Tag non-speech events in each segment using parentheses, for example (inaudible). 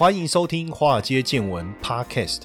欢迎收听《华尔街见闻》Podcast。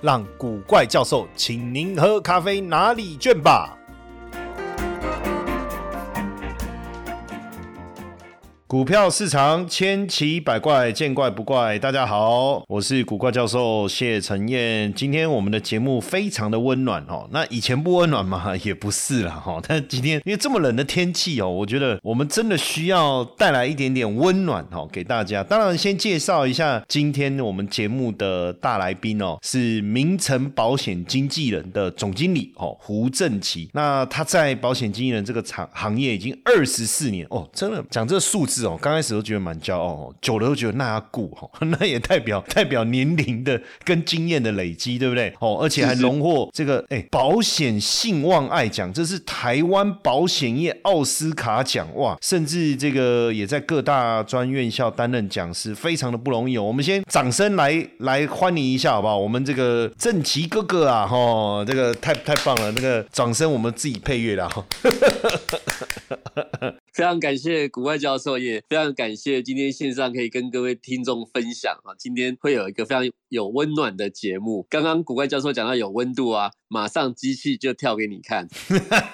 让古怪教授请您喝咖啡拿礼券吧。股票市场千奇百怪，见怪不怪。大家好，我是古怪教授谢承彦。今天我们的节目非常的温暖哦。那以前不温暖吗？也不是了哈。(laughs) 但今天因为这么冷的天气哦，我觉得我们真的需要带来一点点温暖哦给大家。当然，先介绍一下今天我们节目的大来宾哦，是明城保险经纪人的总经理哦胡正奇。那他在保险经纪人这个行行业已经二十四年哦，真的讲这个数字。哦，刚开始都觉得蛮骄傲哦，久了都觉得那要顾哈，(laughs) 那也代表代表年龄的跟经验的累积，对不对？哦，而且还荣获这个哎保险信望爱奖，这是台湾保险业奥斯卡奖哇，甚至这个也在各大专院校担任讲师，非常的不容易哦。我们先掌声来来欢迎一下好不好？我们这个正奇哥哥啊，哈，这个太太棒了，那个掌声我们自己配乐的哈。(laughs) (laughs) 非常感谢古外教授，也非常感谢今天线上可以跟各位听众分享啊，今天会有一个非常有温暖的节目。刚刚古怪教授讲到有温度啊，马上机器就跳给你看，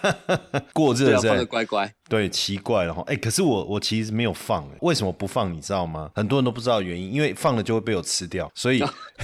(laughs) 过热放的乖乖。对，奇怪了哈，哎，可是我我其实没有放，为什么不放？你知道吗？很多人都不知道原因，因为放了就会被我吃掉，所以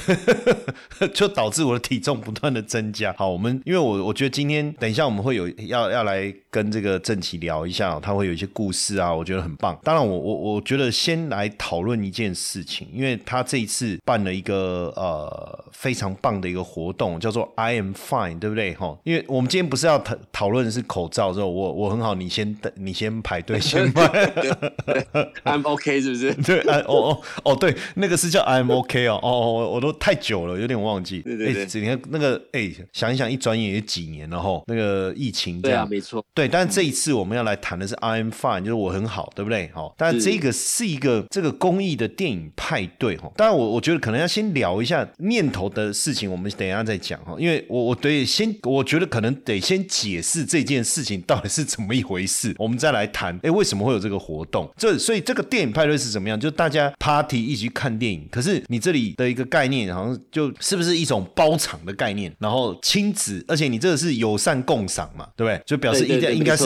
(laughs) (laughs) 就导致我的体重不断的增加。好，我们因为我我觉得今天等一下我们会有要要来跟这个郑奇聊一下，他会有一些故事啊，我觉得很棒。当然，我我我觉得先来讨论一件事情，因为他这一次办了一个呃非常棒的一个活动，叫做 I am fine，对不对？哈，因为我们今天不是要讨讨论是口罩之后，我我很好，你先等。你先排队先买，(laughs) I'm OK 是不是？(laughs) 对，哦哦哦，对，那个是叫 I'm OK 哦，哦，我我都太久了，有点忘记。对对对，你看那个，哎，想一想，一转眼也几年了哈。那个疫情，对啊，没错。对，但是这一次我们要来谈的是 I'm fine，就是我很好，对不对？好，但这个是一个这个公益的电影派对哈。当然，我我觉得可能要先聊一下念头的事情，我们等一下再讲哈。因为我我得先，我觉得可能得先解释这件事情到底是怎么一回事。(laughs) 我们再来谈，哎，为什么会有这个活动？这所以这个电影派对是怎么样？就大家 party 一起看电影。可是你这里的一个概念，好像就是不是一种包场的概念？然后亲子，而且你这个是友善共赏嘛，对不对？就表示应该应该是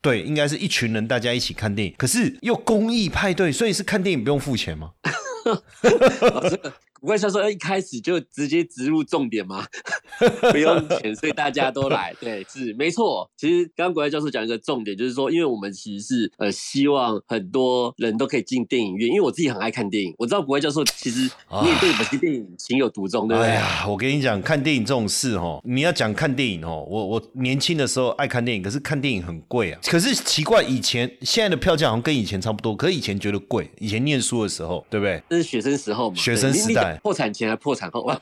对，应该是一群人大家一起看电影。可是又公益派对，所以是看电影不用付钱吗？不会说说一开始就直接植入重点吗？(laughs) 不用钱，所以大家都来。对，是没错。其实刚刚国外教授讲一个重点，就是说，因为我们其实是呃希望很多人都可以进电影院，因为我自己很爱看电影。我知道国外教授其实你也对我们电影情有独钟，对不对？哎呀，我跟你讲，看电影这种事哦，你要讲看电影哦，我我年轻的时候爱看电影，可是看电影很贵啊。可是奇怪，以前现在的票价好像跟以前差不多，可是以前觉得贵。以前念书的时候，对不对？那是学生时候嘛，学生时代。破产前还破产后 (laughs) 啊？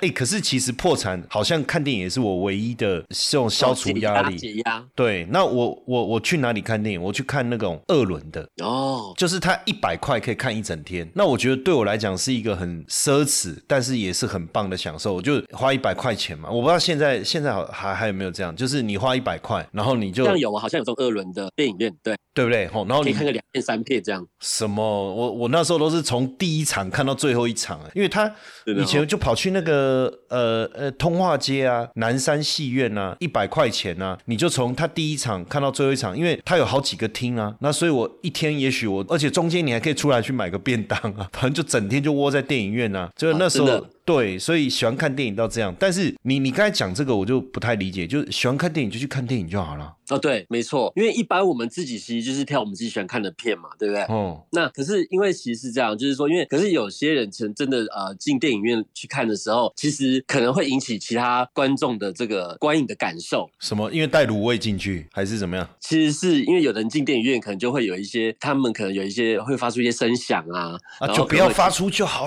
哎，(laughs) 可是其实破产好像看电影也是我唯一的这种消除压力、解压。对，那我我我去哪里看电影？我去看那种二轮的哦，就是它一百块可以看一整天。那我觉得对我来讲是一个很奢侈，但是也是很棒的享受。我就花一百块钱嘛，我不知道现在现在还还有没有这样，就是你花一百块，然后你就像有啊，好像有这种二轮的电影院，对对不对？然后你看个两片三片这样。什么？我我那时候都是从第一场看到最后一场。因为他以前就跑去那个呃呃通化街啊南山戏院啊一百块钱啊，你就从他第一场看到最后一场，因为他有好几个厅啊，那所以我一天也许我，而且中间你还可以出来去买个便当啊，反正就整天就窝在电影院啊，就那时候。对，所以喜欢看电影到这样。但是你你刚才讲这个，我就不太理解，就是喜欢看电影就去看电影就好了。哦，对，没错，因为一般我们自己其实就是挑我们自己喜欢看的片嘛，对不对？哦，那可是因为其实是这样，就是说，因为可是有些人真真的呃进电影院去看的时候，其实可能会引起其他观众的这个观影的感受。什么？因为带卤味进去还是怎么样？其实是因为有人进电影院，可能就会有一些，他们可能有一些会发出一些声响啊，啊，就不要发出就好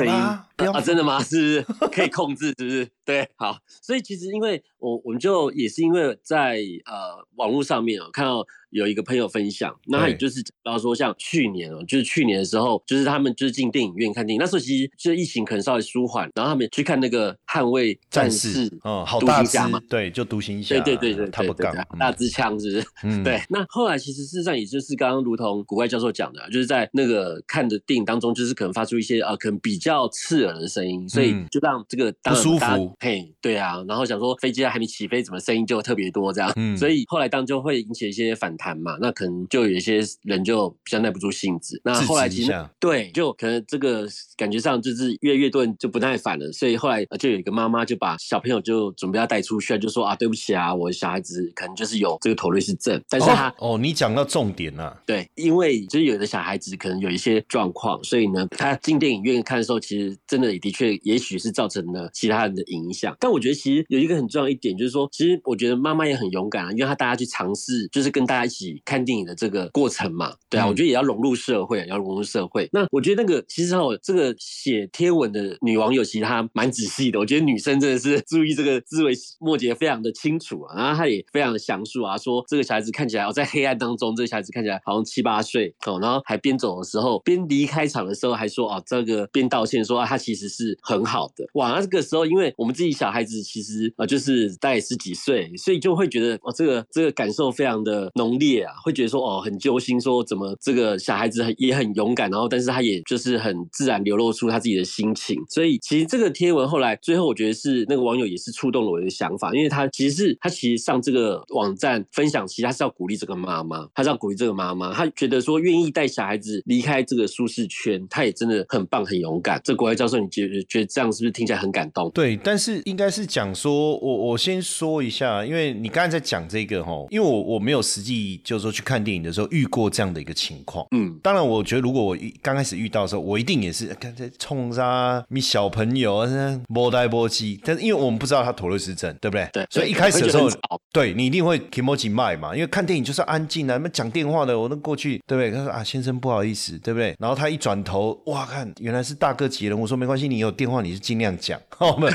了。啊，真的吗？是不是可以控制？是不是？对，好。所以其实因为我我们就也是因为在呃网络上面啊看到。有一个朋友分享，那他也就是讲到说，像去年哦，就是去年的时候，就是他们就是进电影院看电影，那时候其实就是疫情可能稍微舒缓，然后他们去看那个《捍卫战士》，哦，好大支嘛，对，就独行侠，对对对对，他不敢，大支枪是不是？(laughs) 嗯，对。那后来其实事实上也就是刚刚如同古怪教授讲的，就是在那个看的电影当中，就是可能发出一些呃，可能比较刺耳的声音，所以就让这个不舒服。嘿，对啊，然后想说飞机还没起飞，怎么声音就特别多这样？嗯，所以后来当就会引起一些反弹嘛，那可能。就有一些人就比较耐不住性子，那后来其实对，就可能这个感觉上就是越越多人就不耐烦了，所以后来就有一个妈妈就把小朋友就准备要带出去，就说啊，对不起啊，我的小孩子可能就是有这个头瑞氏症，但是他哦，你讲到重点了，对，因为就是有的小孩子可能有一些状况，所以呢，他进电影院看的时候，其实真的也的确也许是造成了其他人的影响，但我觉得其实有一个很重要一点就是说，其实我觉得妈妈也很勇敢啊，因为她大家去尝试，就是跟大家一起看电影。的这个过程嘛，对啊，我觉得也要融入社会，要融入社会。那我觉得那个其实哦，这个写贴文的女网友其实她蛮仔细的，我觉得女生真的是注意这个思维末节非常的清楚啊。然后她也非常的详述啊，说这个小孩子看起来哦，在黑暗当中，这个小孩子看起来好像七八岁哦，然后还边走的时候边离开场的时候还说哦，这个边道歉说啊，他其实是很好的。哇，那这个时候因为我们自己小孩子其实呃就是大概十几岁，所以就会觉得哦，这个这个感受非常的浓烈啊，会觉得说。哦，很揪心，说怎么这个小孩子很也很勇敢，然后但是他也就是很自然流露出他自己的心情，所以其实这个贴文后来最后我觉得是那个网友也是触动了我的想法，因为他其实是他其实上这个网站分享，其实他是要鼓励这个妈妈，他是要鼓励这个妈妈，他觉得说愿意带小孩子离开这个舒适圈，他也真的很棒很勇敢。这国外教授，你觉得觉得这样是不是听起来很感动？对，但是应该是讲说，我我先说一下，因为你刚才在讲这个哈，因为我我没有实际就是说去看电影的时候遇过。这样的一个情况，嗯，当然，我觉得如果我刚开始遇到的时候，我一定也是刚才冲杀你小朋友啊，波呆摸机，但是因为我们不知道他妥瑞氏症，对不对？对，所以一开始的时候，对你一定会 k m o 卖嘛，因为看电影就是安静啊，那么讲电话的，我都过去，对不对？他说啊，先生不好意思，对不对？然后他一转头，哇，看原来是大哥级人，我说没关系，你有电话你是尽量讲，(laughs) 好们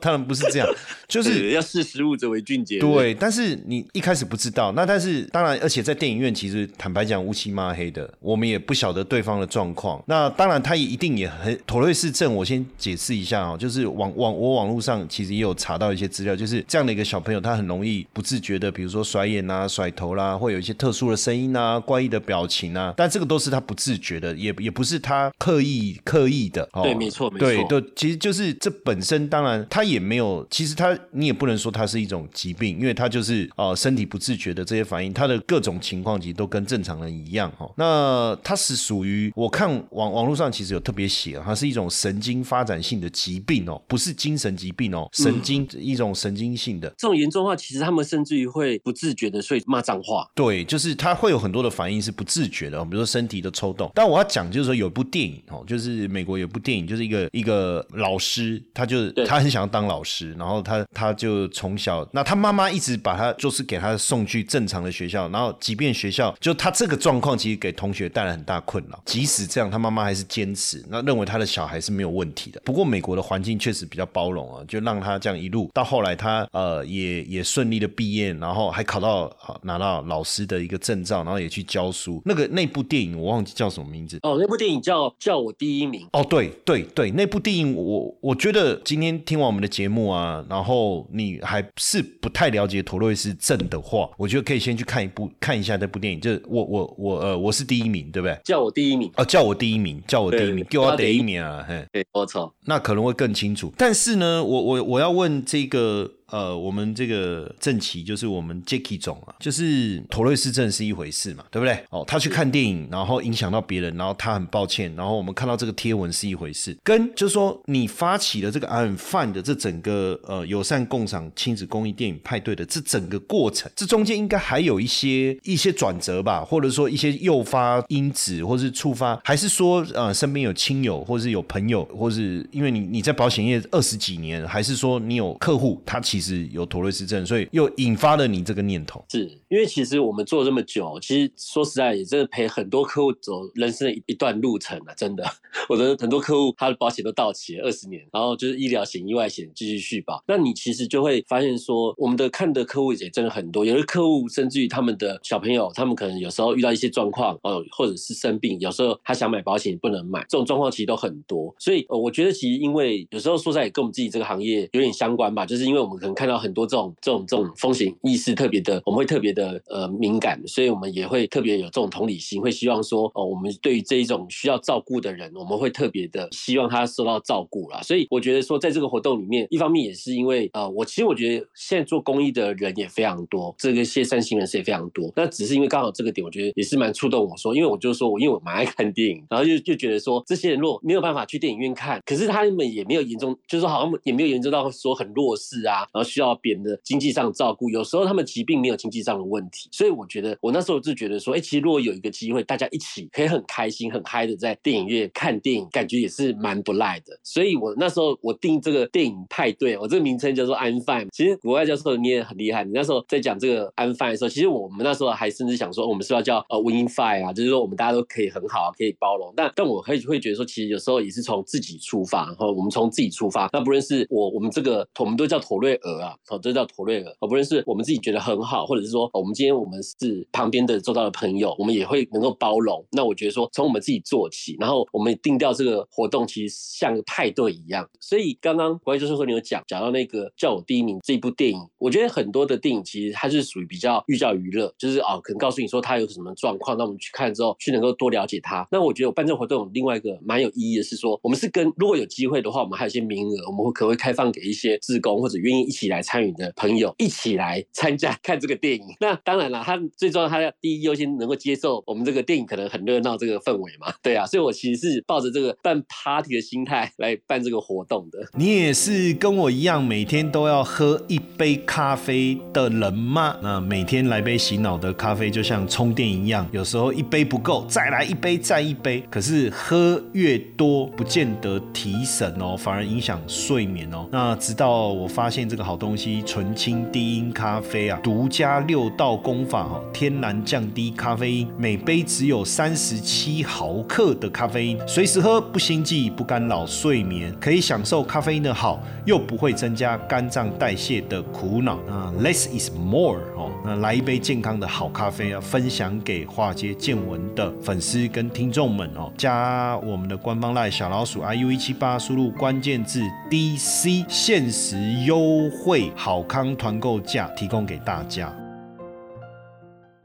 当然不是这样，就是 (laughs) 要识时务者为俊杰，对。但是你一开始不知道，那但是当然，而且在电影院其实坦白讲。乌漆抹黑的，我们也不晓得对方的状况。那当然，他也一定也很妥瑞氏症。我先解释一下啊，就是网网我网络上其实也有查到一些资料，就是这样的一个小朋友，他很容易不自觉的，比如说甩眼啊、甩头啦，会有一些特殊的声音啊、怪异的表情啊。但这个都是他不自觉的，也也不是他刻意刻意的。哦对，没错，没错。对，其实就是这本身，当然他也没有，其实他你也不能说他是一种疾病，因为他就是呃身体不自觉的这些反应，他的各种情况其实都跟正常人一样哈。那它是属于我看网网络上其实有特别写，它是一种神经发展性的疾病哦，不是精神疾病哦，神经一种神经性的这种严重的话，其实他们甚至于会不自觉的所以骂脏话。对，就是他会有很多的反应是不自觉的，比如说身体的抽动。但我要讲就是说有一部电影哦，就是美国有部电影，就是一个一个老师，他就是他很想要当老师，然后他他就从小那他妈妈一直把他就是给他送去正常的学校，然后即便学校就他这个状况其实给同学带来很大困扰。即使这样，他妈妈还是坚持，那认为他的小孩是没有问题的。不过美国的环境确实比较包容啊，就让他这样一路到后来，他呃也也顺利的毕业，然后还考到拿到老师的一个证照，然后也去教书。那个那部电影我忘记叫什么名字哦，那部电影叫叫我第一名哦，对对对，那部电影我我觉得今天听完我们的节目啊，然后你还是不太了解陀瑞斯症的话，我觉得可以先去看一部看一下这部电影，就是我我我呃我是第一名，对不对？叫我第一名哦，叫我第一名，叫我第一名，给我第一名啊！嘿，对，我操，那可能会更清楚。但是呢，我我我要问这个。呃，我们这个正奇就是我们 Jacky 总啊，就是妥瑞氏症是一回事嘛，对不对？哦，他去看电影，然后影响到别人，然后他很抱歉，然后我们看到这个贴文是一回事，跟就是说你发起了这个 I'm Fine 的这整个呃友善共赏亲子公益电影派对的这整个过程，这中间应该还有一些一些转折吧，或者说一些诱发因子，或是触发，还是说呃身边有亲友，或是有朋友，或是因为你你在保险业二十几年，还是说你有客户他其实是有妥瑞氏症，所以又引发了你这个念头。是因为其实我们做这么久，其实说实在也真的陪很多客户走人生的一段路程啊，真的，(laughs) 我的很多客户他的保险都到期了二十年，然后就是医疗险、意外险继续续保，那你其实就会发现说，我们的看的客户也真的很多，有的客户甚至于他们的小朋友，他们可能有时候遇到一些状况哦，或者是生病，有时候他想买保险不能买，这种状况其实都很多，所以，我觉得其实因为有时候说实在也跟我们自己这个行业有点相关吧，就是因为我们可能看到很多这种这种这种风险意识特别的，我们会特别的呃敏感，所以我们也会特别有这种同理心，会希望说哦，我们对于这一种需要照顾的人，我们会特别的希望他受到照顾啦。所以我觉得说，在这个活动里面，一方面也是因为呃，我其实我觉得现在做公益的人也非常多，这个些善心人士也非常多。那只是因为刚好这个点，我觉得也是蛮触动我说，因为我就说我因为我蛮爱看电影，然后就就觉得说这些人如果没有办法去电影院看，可是他们也没有严重，就是说好像也没有严重到说很弱势啊，然后需要别人的经济上照顾。有时候他们疾病没有经济上的问题，所以我觉得我那时候就觉得说，哎，其实如果有一个机会，大家一起可以很开心、很嗨的在电影院看电影，感觉也是蛮不赖的。所以我那时候我定这个电影派对，我这个名称叫做 I'm Fine。其实国外教授你也很厉害，你那时候在讲这个 I'm Fine 的时候，其实我们那时候还甚至想说，我们是要叫呃 Win Fine 啊，就是说我们大家都可以很好，可以包容。但但我会会觉得说，其实有时候也是从自己出发，然后我们从自己出发。那不论是我我们这个我们都叫妥瑞尔啊，哦，这叫妥瑞尔。哦，不论是我们自己觉得很好，或者是说我们今天我们是旁边的周遭的朋友，我们也会能够包容。那我觉得说从我们自己做起，然后我们定调这个活动，其实像个派对一样。所以刚刚国外教授说你有讲讲到那个叫我第一名这一部电影，我觉得很多的电影其实它是属于比较寓教于乐，就是哦可能告诉你说他有什么状况，那我们去看之后去能够多了解他。那我觉得我办这个活动另外一个蛮有意义的是说，我们是跟如果有机会的话，我们还有一些名额，我们会可会开放给一些志工或者愿意一起来参与的朋友一起来参加 (laughs) 看这个电影。那当然了，他最重要，他要第一优先能够接受我们这个电影可能很热闹这个氛围嘛，对啊，所以我其实是抱着这个办 party 的心态来办这个活动的。你也是跟我一样每天都要喝一杯咖啡的人吗？那每天来杯洗脑的咖啡就像充电一样，有时候一杯不够，再来一杯，再一杯。可是喝越多，不见得提神哦，反而影响睡眠哦。那直到我发现这个好东西——纯青低音咖啡啊，独家六道功法哦，天然降低咖啡因，每杯只有三十七毫克的咖啡因，随时喝不心悸，不干扰睡眠，可以享受咖啡因的好，又不会增加肝脏代谢的苦恼。那 less is more 哦，那来一杯健康的好咖啡啊，分享给化街见闻的粉丝跟听众们哦，加我们的官方 LINE 小老鼠 iu 一七八，输入关键字 DC，限时优惠好康团购价提供给大家。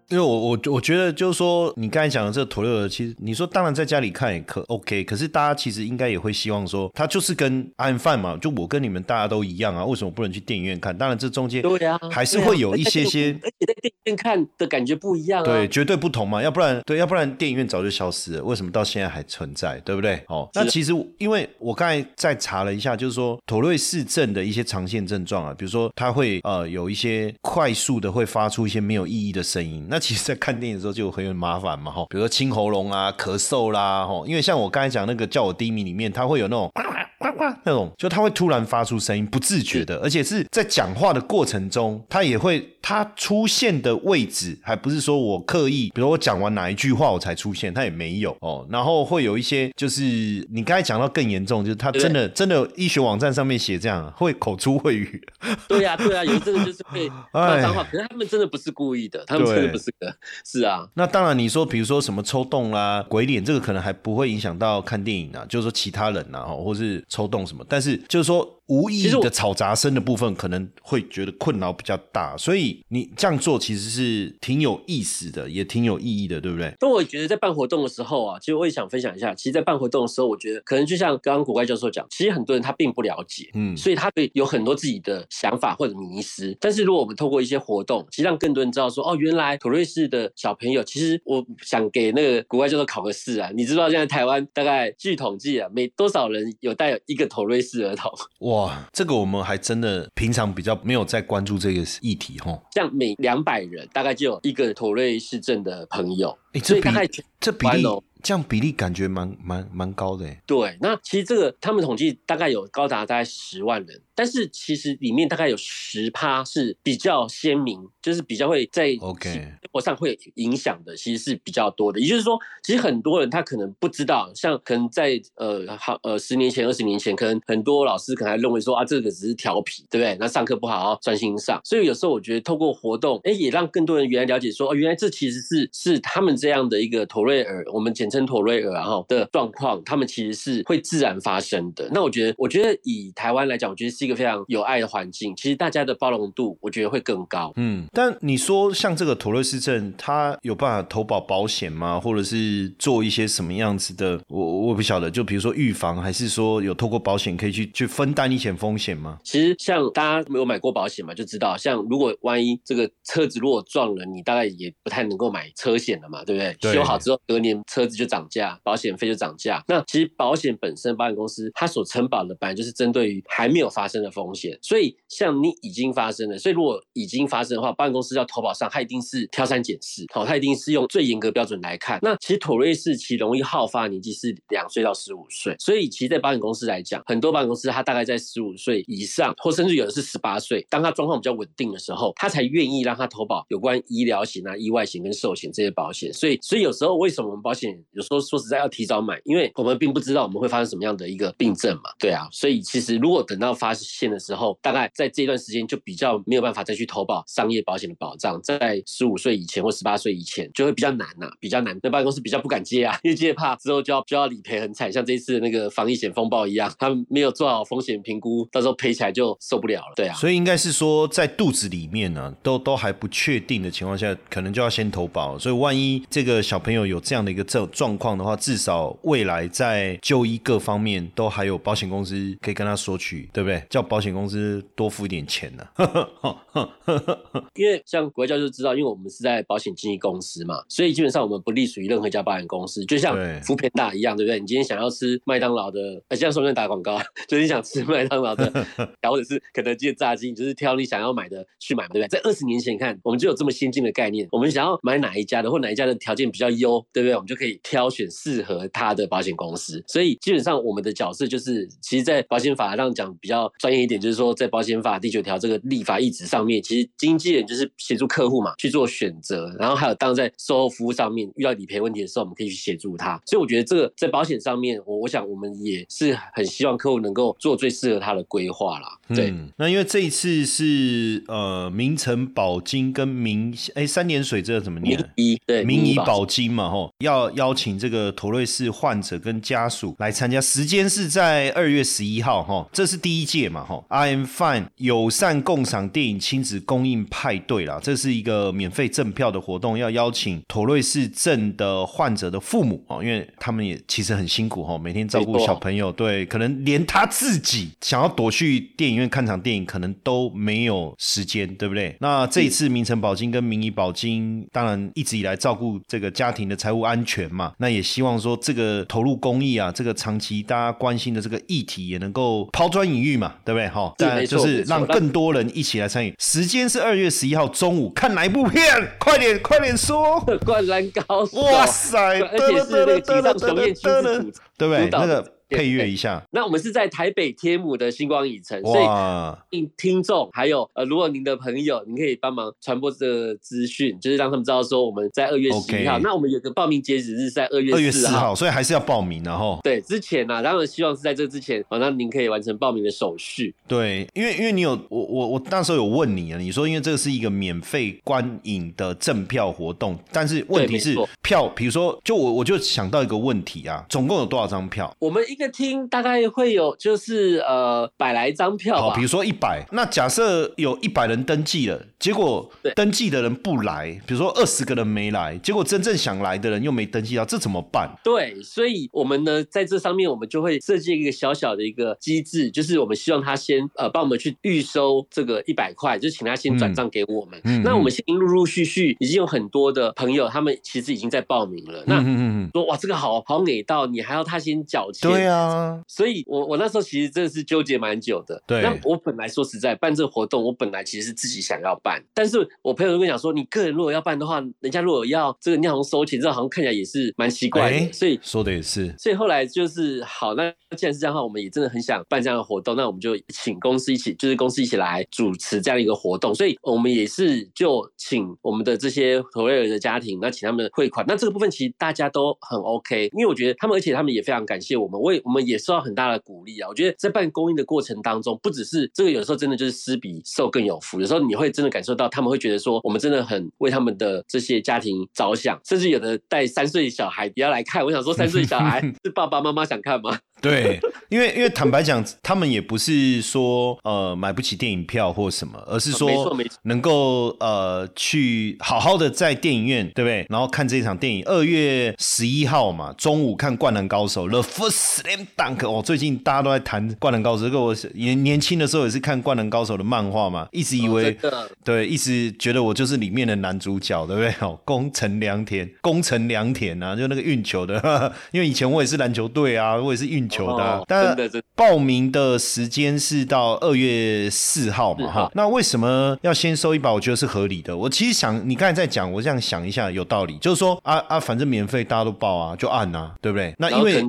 因为我我我觉得就是说，你刚才讲的这个陀螺，其实你说当然在家里看也可 OK，可是大家其实应该也会希望说，它就是跟安饭嘛，就我跟你们大家都一样啊，为什么不能去电影院看？当然这中间对啊，还是会有一些些，而且在电影院看的感觉不一样啊，对，绝对不同嘛，要不然对，要不然电影院早就消失了，为什么到现在还存在？对不对？哦，那其实因为我刚才在查了一下，就是说妥瑞氏症的一些常见症状啊，比如说它会呃有一些快速的会发出一些没有意义的声音，那其实，在看电影的时候就很有麻烦嘛，哈，比如说清喉咙啊、咳嗽啦，哈，因为像我刚才讲那个叫我第一名里面，它会有那种呱呱呱那种，就他会突然发出声音，不自觉的，而且是在讲话的过程中，他也会，他出现的位置还不是说我刻意，比如我讲完哪一句话我才出现，他也没有哦，然后会有一些就是你刚才讲到更严重，就是他真的真的医学网站上面写这样，会口出秽语，对呀对呀，有这个就是会 (laughs) 骂脏话，可是他们真的不是故意的，他们真的不是的。是啊，那当然，你说比如说什么抽动啦、鬼脸，这个可能还不会影响到看电影啊，就是说其他人啊，或是抽动什么。但是就是说，无意其实我的吵杂声的部分，可能会觉得困扰比较大，所以你这样做其实是挺有意思的，也挺有意义的，对不对？但我觉得在办活动的时候啊，其实我也想分享一下。其实，在办活动的时候，我觉得可能就像刚刚古怪教授讲，其实很多人他并不了解，嗯，所以他会有很多自己的想法或者迷失。但是如果我们透过一些活动，其实让更多人知道说，哦，原来土瑞士的小朋友，其实我想给那个古怪教授考个试啊，你知道现在台湾大概据统计啊，每多少人有带有一个妥瑞士儿童？哇，哇这个我们还真的平常比较没有在关注这个议题哦。像每两百人大概就有一个妥瑞氏症的朋友，哎，这以大概这比例这样比例感觉蛮蛮蛮高的哎。对，那其实这个他们统计大概有高达大概十万人，但是其实里面大概有十趴是比较鲜明，就是比较会在 OK 生活上会影响的，其实是比较多的。也就是说，其实很多人他可能不知道，像可能在呃好呃十年前、二十年前，可能很多老师可能还认为说啊这个只是调皮，对不对？那上课不好好专心上，所以有时候我觉得透过活动，哎，也让更多人原来了解说哦，原来这其实是是他们这样的一个妥瑞尔，我们简称妥瑞尔然后的状况，他们其实是会自然发生的。那我觉得，我觉得以台湾来讲，我觉得是一个非常有爱的环境，其实大家的包容度，我觉得会更高。嗯，但你说像这个妥瑞氏症，他有办法投保保险吗？或者是做一些什么样子的？我我不晓得，就比如说预防，还是说有透过保险可以去去分担一些风险吗？其实像大家没有买过保险嘛，就知道，像如果万一这个车子如果撞了，你大概也不太能够买车险了嘛，对不对？对修好之后，隔年车子就涨价，保险费就涨价。那其实保险本身，保险公司它所承保的本来就是针对于还没有发生的风险，所以像你已经发生了，所以如果已经发生的话，保险公司要投保上，它一定是挑三拣四，好，它一定是用最严格标准来看。那其实妥瑞氏其容易好发年纪是两岁到十五岁，所以其实，在保险公司来讲，很多保险公司它大概在十五岁以上，或甚至有的是十八岁，当他状况比较稳定的时候，他才愿意让他投保有关医疗险啊、意外险跟寿险这些保险。所以，所以有时候为什么我们保险有时候说实在要提早买，因为我们并不知道我们会发生什么样的一个病症嘛，对啊。所以其实如果等到发现的时候，大概在这段时间就比较没有办法再去投保商业保险的保障，在十五岁以前或十八岁以前就会比较难呐、比较难。那保险公司比较不敢接啊，因为接怕之后就要就要理赔很惨，像这一次的那个防疫险风暴一样，他们没有做好风险评估，到时候赔起来就受不了了。对啊，所以应该是说，在肚子里面呢、都都还不确定的情况下，可能就要先投保。所以万一这个小朋友有这样的一个这状况的话，至少未来在就医各方面都还有保险公司可以跟他索取，对不对？叫保险公司多付一点钱呢、(laughs) 因为像国外教授知道，因为我们是在保险经纪公司嘛，所以基本上我们不隶属于任何一家保险公司，就像对福片大一样，对不对？你今天想要吃麦当劳的，呃，(laughs) 这样说不定打广告，就是你想吃麦当劳的，(laughs) 或者是肯德基的炸鸡，你就是挑你想要买的去买嘛，对不对？在二十年前看，我们就有这么先进的概念，我们想要买哪一家的，或哪一家的条件比较优，对不对？我们就可以挑选适合他的保险公司。所以基本上我们的角色就是，其实，在保险法上讲比较专业一点，就是说在保险法第九条这个立法意旨上面，其实经纪人就是协助客户嘛去做选择，然后还有当然在售后服务上面遇到理赔问题的时候，我们可以去协助他。所以我觉得这个在保险上面，我我想我们也是很希望客户能够做最适合他的规划啦。对，嗯，那因为这一次是呃明城保金跟明哎三点水这个怎么念民？医对民医保金嘛，吼，要邀请这个妥瑞氏患者跟家属来参加，时间是在二月十一号，哈，这是第一届嘛，吼，I'm fine 友善共赏电影亲子公映派对啦，这是一个免费赠票的活动，要邀请妥瑞氏症的患者的父母哦，因为他们也其实很辛苦哈，每天照顾小朋友，对，可能连他自己想要躲去电影院看场电影，可能都没有时间，对不对？那这一次明城保金跟明医保金，当然一直以来照顾这个家庭的财务安全嘛，那也希望说这个投入公益啊，这个长期大家关心的这个议题也能够抛砖引玉嘛，对不对？哈，是但就是让更多人一起来参与。时间是二月十一号中午，看哪一部片？(laughs) 快点，快点说！(laughs) 灌篮高手，哇塞，(laughs) 而且是那个吉上雄彦亲自主对不对？那个配乐一下，那我们是在台北天母的星光影城，所以哇，听听众还有呃，如果您的朋友，您可以帮忙传播这个资讯，就是让他们知道说我们在二月十一号。那我们有个报名截止日在二月二月四号。所以还是要报名的哈。对，之前呢、啊，当然希望是在这之前，好、那您可以完成报名的手续。对，因为因为你有我我我那时候有问你啊，你说因为这个是一个免费观影的赠票活动，但是问题是票，比如说就我我就想到一个问题啊，总共有多少张票？我们一个厅大概会有就是呃百来张票好，比。如说一百，那假设有一百人登记了，结果登记的人不来，比如说二十个人没来，结果真正想来的人又没登记到，这怎么办？对，所以我们呢，在这上面我们就会设计一个小小的一个机制，就是我们希望他先呃帮我们去预收这个一百块，就请他先转账给我们。嗯嗯那我们现在陆陆续续已经有很多的朋友，他们其实已经在报名了。那嗯嗯嗯说哇，这个好好美到，你还要他先缴嗯，钱。对啊，所以我我那时候其实真的是纠结蛮久的。对那我本来说实在办这个活动，我本来其实是自己想要办，但是我朋友都跟我讲说，你个人如果要办的话，人家如果要这个你好像收钱，这好像看起来也是蛮奇怪的。哎所以说的也是，所以后来就是好，那既然是这样的话，我们也真的很想办这样的活动，那我们就请公司一起，就是公司一起来主持这样一个活动。所以我们也是就请我们的这些投瑞儿的家庭，那请他们汇款。那这个部分其实大家都很 OK，因为我觉得他们，而且他们也非常感谢我们，我也我们也受到很大的鼓励啊。我觉得在办公益的过程当中，不只是这个，有时候真的就是施比受更有福。有时候你会真的感受到，他们会觉得说，我们真的很为他们的这些家庭着想，甚至有的带三岁小孩也要来看。我想说，三岁小孩 (laughs) 是爸爸妈妈想看吗？对，因为因为坦白讲，他们也不是说呃买不起电影票或什么，而是没错说没错。能够呃去好好的在电影院，对不对？然后看这一场电影，二月十一号嘛，中午看《灌篮高手》The First Slam Dunk 哦，最近大家都在谈《灌篮高手》，这个我是年年轻的时候也是看《灌篮高手》的漫画嘛，一直以为、哦对，一直觉得我就是里面的男主角，对不对？哦，宫城良田，宫城良田啊，就那个运球的，(laughs) 因为以前我也是篮球队啊，我也是运球的但报名的时间是到二月四号嘛，哈。那为什么要先收一把？我觉得是合理的。我其实想，你刚才在讲，我这样想一下，有道理。就是说啊啊，反正免费，大家都报啊，就按啊，对不对？那因为。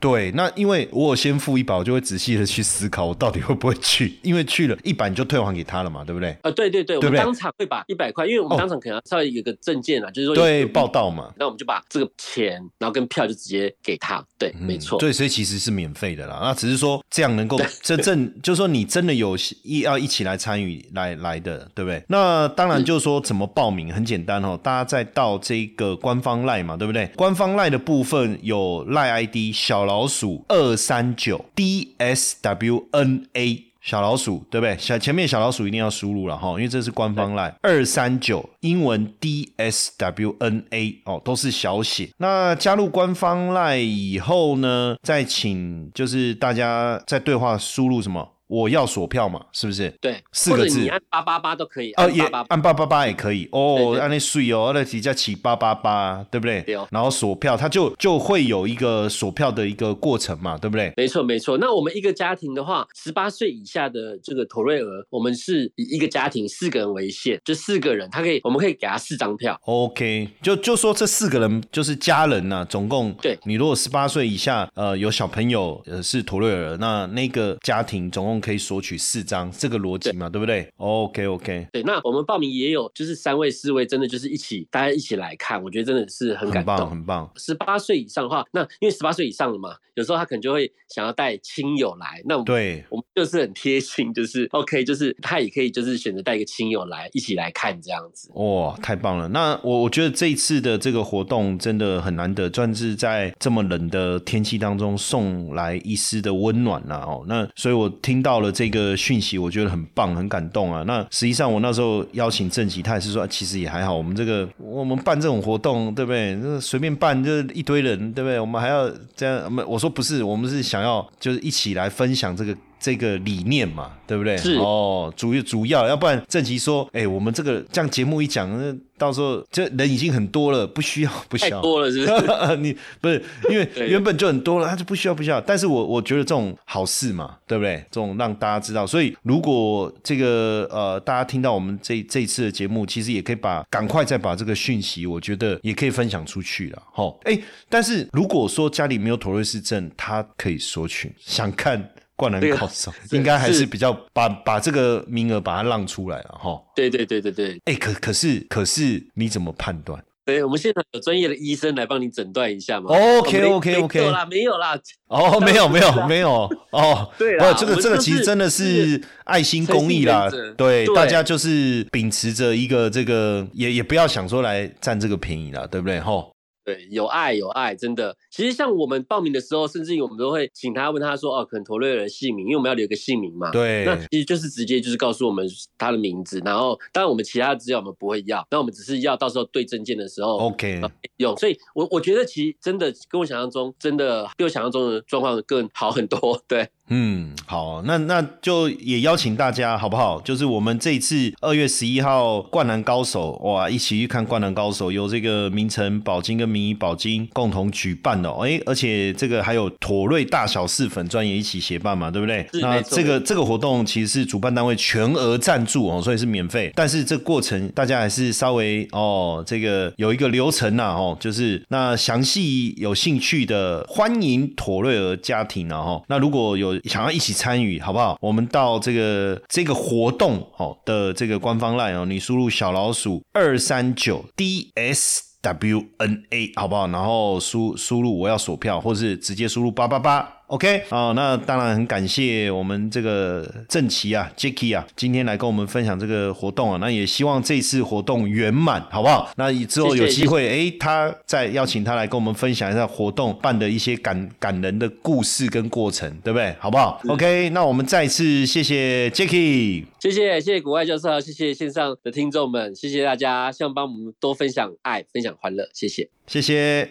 对，那因为我有先付一把，我就会仔细的去思考，我到底会不会去。(laughs) 因为去了一把你就退还给他了嘛，对不对？呃，对对对，我们当场会把一百块，因为我哦们当场可能要稍微有个证件啊，就是说对，报道嘛。那我们就把这个钱，然后跟票就直接给他。对，没错。嗯对，所以其实是免费的啦。那只是说这样能够真正，(laughs) 就是说你真的有一要一起来参与来来的，对不对？那当然就是说怎么报名很简单哦，大家再到这个官方赖嘛，对不对？官方赖的部分有赖 ID 小老鼠二三九 D S W N A。小老鼠对不对？小前面小老鼠一定要输入了哈，因为这是官方赖二三九英文 D S W N A 哦，都是小写。那加入官方赖以后呢，再请就是大家在对话输入什么？我要锁票嘛，是不是？对，四个字你按八八八都可以，哦，也按八八八。也可以哦，按那税哦，那底下起八八八，对不对？对哦然后锁票，它就就会有一个锁票的一个过程嘛，对不对？没错，没错。那我们一个家庭的话，十八岁以下的这个妥瑞额，我们是以一个家庭四个人为限，就四个人，他可以，我们可以给他四张票。OK，就就说这四个人就是家人呐、总共对你如果十八岁以下，呃，有小朋友呃是陀瑞尔，那那个家庭总共可以索取四张，这个逻辑嘛，对不对？OK OK，对，那我们报名也有，就是三位、四位，真的就是一起，大家一起来看，我觉得真的是很很棒感动。很棒。十八岁以上的话，那因为十八岁以上了嘛，有时候他可能就会想要带亲友来，那对，我们就是很贴心，就是 OK，就是他也可以就是选择带一个亲友来一起来看这样子。哇，太棒了！那我我觉得这一次的这个活动真的很难得，专是在这么冷的天气当中送来一丝的温暖啦、哦。那所以我听到了这个讯息，我觉得很棒，很感动啊。那实际上我那时候邀请郑吉，他也是说，其实也还好，我们这个我们办这种活动，对不对？那随便办就是一堆人，对不对？我们还要这样，我们我说不是，我们是想要就是一起来分享这个。这个理念嘛，对不对？是哦，主要主要，要不然郑吉说，哎、我们这个这样节目一讲，那到时候这人已经很多了，不需要，(laughs) 不需要。太多了，是不是？(laughs) 你不是因为 (laughs) 原本就很多了，他就不需要不需要。但是我我觉得这种好事嘛，对不对？这种让大家知道，所以如果这个呃大家听到我们这这一次的节目，其实也可以把赶快再把这个讯息，我觉得也可以分享出去了。哦，哎，但是如果说家里没有妥瑞氏症，他可以索取，想看。灌篮高手是应该还是是比较把把这个名额把它让出来了哈。对对对对对哎，可可是可是你怎么判断？对，我们现场有专业的医生来帮你诊断一下嘛。OK，OK，OK 没有啦，没有啦。哦，没有没有没有哦，对啦不，这个这个其实真的是爱心公益啦对，对大家就是秉持着一个这个，也也不要想说来占这个便宜啦，对不对？吼，对，有爱有爱，真的。其实像我们报名的时候，甚至于我们都会请他问他说，哦，可能陀瑞的姓名，因为我们要留个姓名嘛。对，那其实就是直接就是告诉我们他的名字，然后当然我们其他的资料我们不会要，那我们只是要到时候对证件的时候，OK，用。所以我我觉得其实真的跟我想象中真的比我想象中的状况更好很多。(laughs) 对。嗯，好，那那就也邀请大家好不好？就是我们这一次二月十一号《灌篮高手》哇，一起去看《灌篮高手》，由这个名城宝金跟名医宝金共同举办的，哎，而且这个还有妥瑞大小四粉专业一起协办嘛，对不对？那这个这个活动其实是主办单位全额赞助哦，所以是免费。但是这过程大家还是稍微哦，这个有一个流程呐，哦，就是那详细有兴趣的欢迎妥瑞儿家庭啊，哈，那如果有。想要一起参与，好不好？我们到这个这个活动哦的这个官方 line 哦，你输入小老鼠二三九 D S W N A，好不好？然后输输入我要锁票，或是直接输入八八八。OK 啊，那当然很感谢我们这个郑奇啊，Jacky 啊，今天来跟我们分享这个活动啊，那也希望这次活动圆满，好不好？那之后有机会，哎，他再邀请他来跟我们分享一下活动办的一些感感人的故事跟过程，对不对？好不好？OK，那我们再次谢谢 Jacky，谢谢谢谢国外教授，谢谢线上的听众们，谢谢大家，希望帮我们多分享爱，分享欢乐，谢谢。谢谢，